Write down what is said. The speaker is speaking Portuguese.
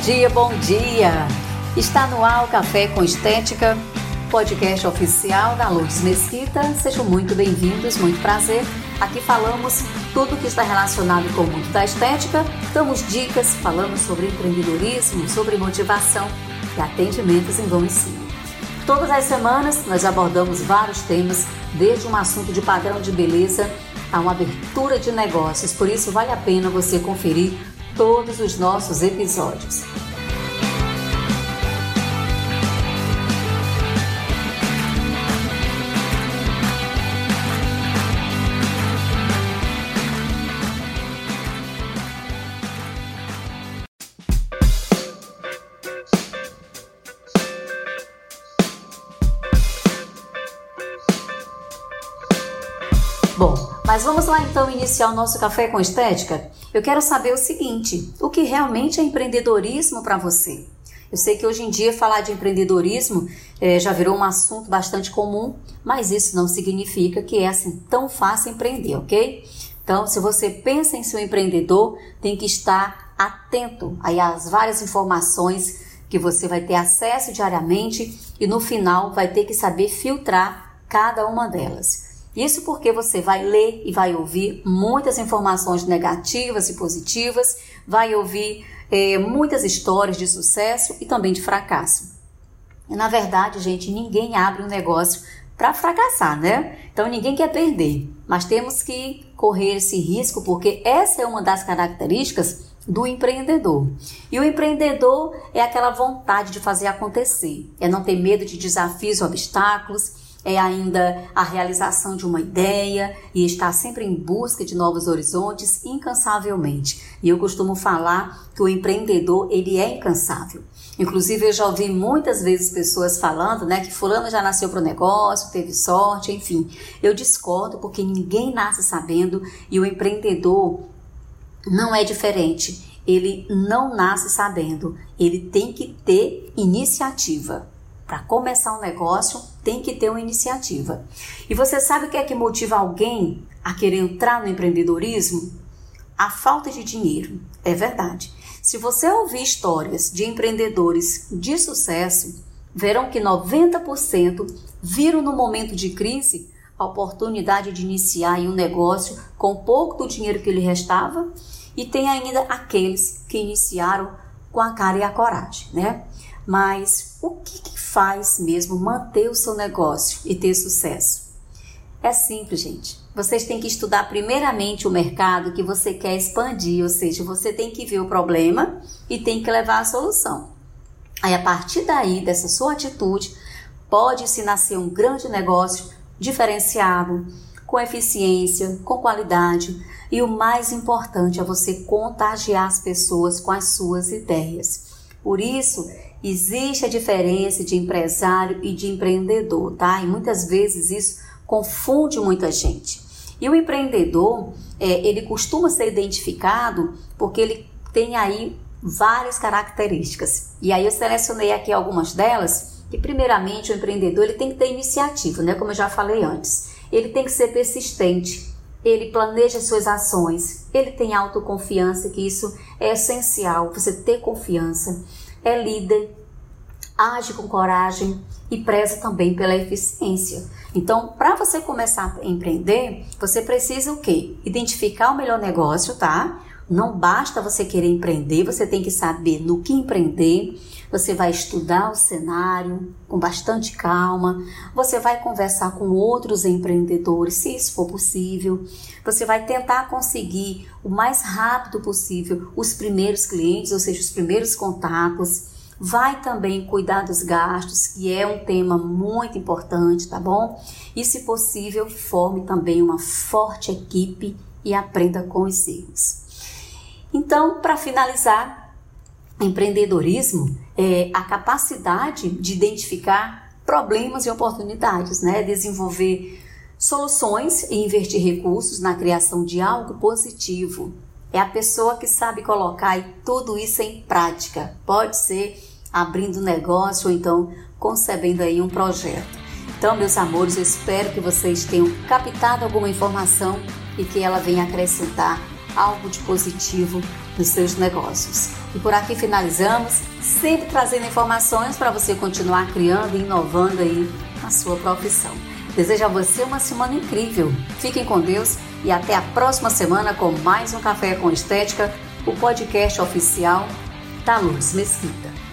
dia, bom dia! Está no ar o Café com Estética, podcast oficial da Lourdes Mesquita. Sejam muito bem-vindos, muito prazer. Aqui falamos tudo que está relacionado com o mundo da estética, damos dicas, falamos sobre empreendedorismo, sobre motivação e atendimentos em bom ensino. Todas as semanas nós abordamos vários temas, desde um assunto de padrão de beleza a uma abertura de negócios, por isso vale a pena você conferir todos os nossos episódios. Bom, mas vamos lá então iniciar o nosso café com estética? Eu quero saber o seguinte: o que realmente é empreendedorismo para você? Eu sei que hoje em dia falar de empreendedorismo é, já virou um assunto bastante comum, mas isso não significa que é assim tão fácil empreender, ok? Então, se você pensa em ser um empreendedor, tem que estar atento aí às várias informações que você vai ter acesso diariamente e no final vai ter que saber filtrar cada uma delas. Isso porque você vai ler e vai ouvir muitas informações negativas e positivas, vai ouvir é, muitas histórias de sucesso e também de fracasso. E na verdade, gente, ninguém abre um negócio para fracassar, né? Então ninguém quer perder, mas temos que correr esse risco porque essa é uma das características do empreendedor. E o empreendedor é aquela vontade de fazer acontecer, é não ter medo de desafios obstáculos é ainda a realização de uma ideia e estar sempre em busca de novos horizontes incansavelmente. E eu costumo falar que o empreendedor, ele é incansável. Inclusive, eu já ouvi muitas vezes pessoas falando, né, que fulano já nasceu para o negócio, teve sorte, enfim. Eu discordo porque ninguém nasce sabendo e o empreendedor não é diferente. Ele não nasce sabendo, ele tem que ter iniciativa. Para começar um negócio, tem que ter uma iniciativa. E você sabe o que é que motiva alguém a querer entrar no empreendedorismo? A falta de dinheiro. É verdade. Se você ouvir histórias de empreendedores de sucesso, verão que 90% viram no momento de crise a oportunidade de iniciar um negócio com pouco do dinheiro que lhe restava e tem ainda aqueles que iniciaram com a cara e a coragem, né? Mas o que, que faz mesmo manter o seu negócio e ter sucesso? É simples, gente. Vocês têm que estudar primeiramente o mercado que você quer expandir, ou seja, você tem que ver o problema e tem que levar a solução. Aí, a partir daí, dessa sua atitude, pode se nascer um grande negócio diferenciado, com eficiência, com qualidade e o mais importante é você contagiar as pessoas com as suas ideias. Por isso, existe a diferença de empresário e de empreendedor, tá? E muitas vezes isso confunde muita gente. E o empreendedor, é, ele costuma ser identificado porque ele tem aí várias características. E aí eu selecionei aqui algumas delas. Que primeiramente o empreendedor ele tem que ter iniciativa, né? Como eu já falei antes. Ele tem que ser persistente. Ele planeja suas ações. Ele tem autoconfiança, que isso é essencial. Você ter confiança é líder, age com coragem e preza também pela eficiência. Então, para você começar a empreender, você precisa o quê? Identificar o melhor negócio, tá? Não basta você querer empreender, você tem que saber no que empreender. Você vai estudar o cenário com bastante calma. Você vai conversar com outros empreendedores, se isso for possível. Você vai tentar conseguir o mais rápido possível os primeiros clientes, ou seja, os primeiros contatos. Vai também cuidar dos gastos, que é um tema muito importante, tá bom? E, se possível, forme também uma forte equipe e aprenda com os erros. Então, para finalizar, empreendedorismo é a capacidade de identificar problemas e oportunidades, né? Desenvolver soluções e investir recursos na criação de algo positivo. É a pessoa que sabe colocar tudo isso em prática. Pode ser abrindo negócio ou então concebendo aí um projeto. Então, meus amores, eu espero que vocês tenham captado alguma informação e que ela venha acrescentar algo de positivo nos seus negócios. E por aqui finalizamos, sempre trazendo informações para você continuar criando e inovando aí a sua profissão. Desejo a você uma semana incrível. Fiquem com Deus e até a próxima semana com mais um Café com Estética, o podcast oficial da Luz Mesquita.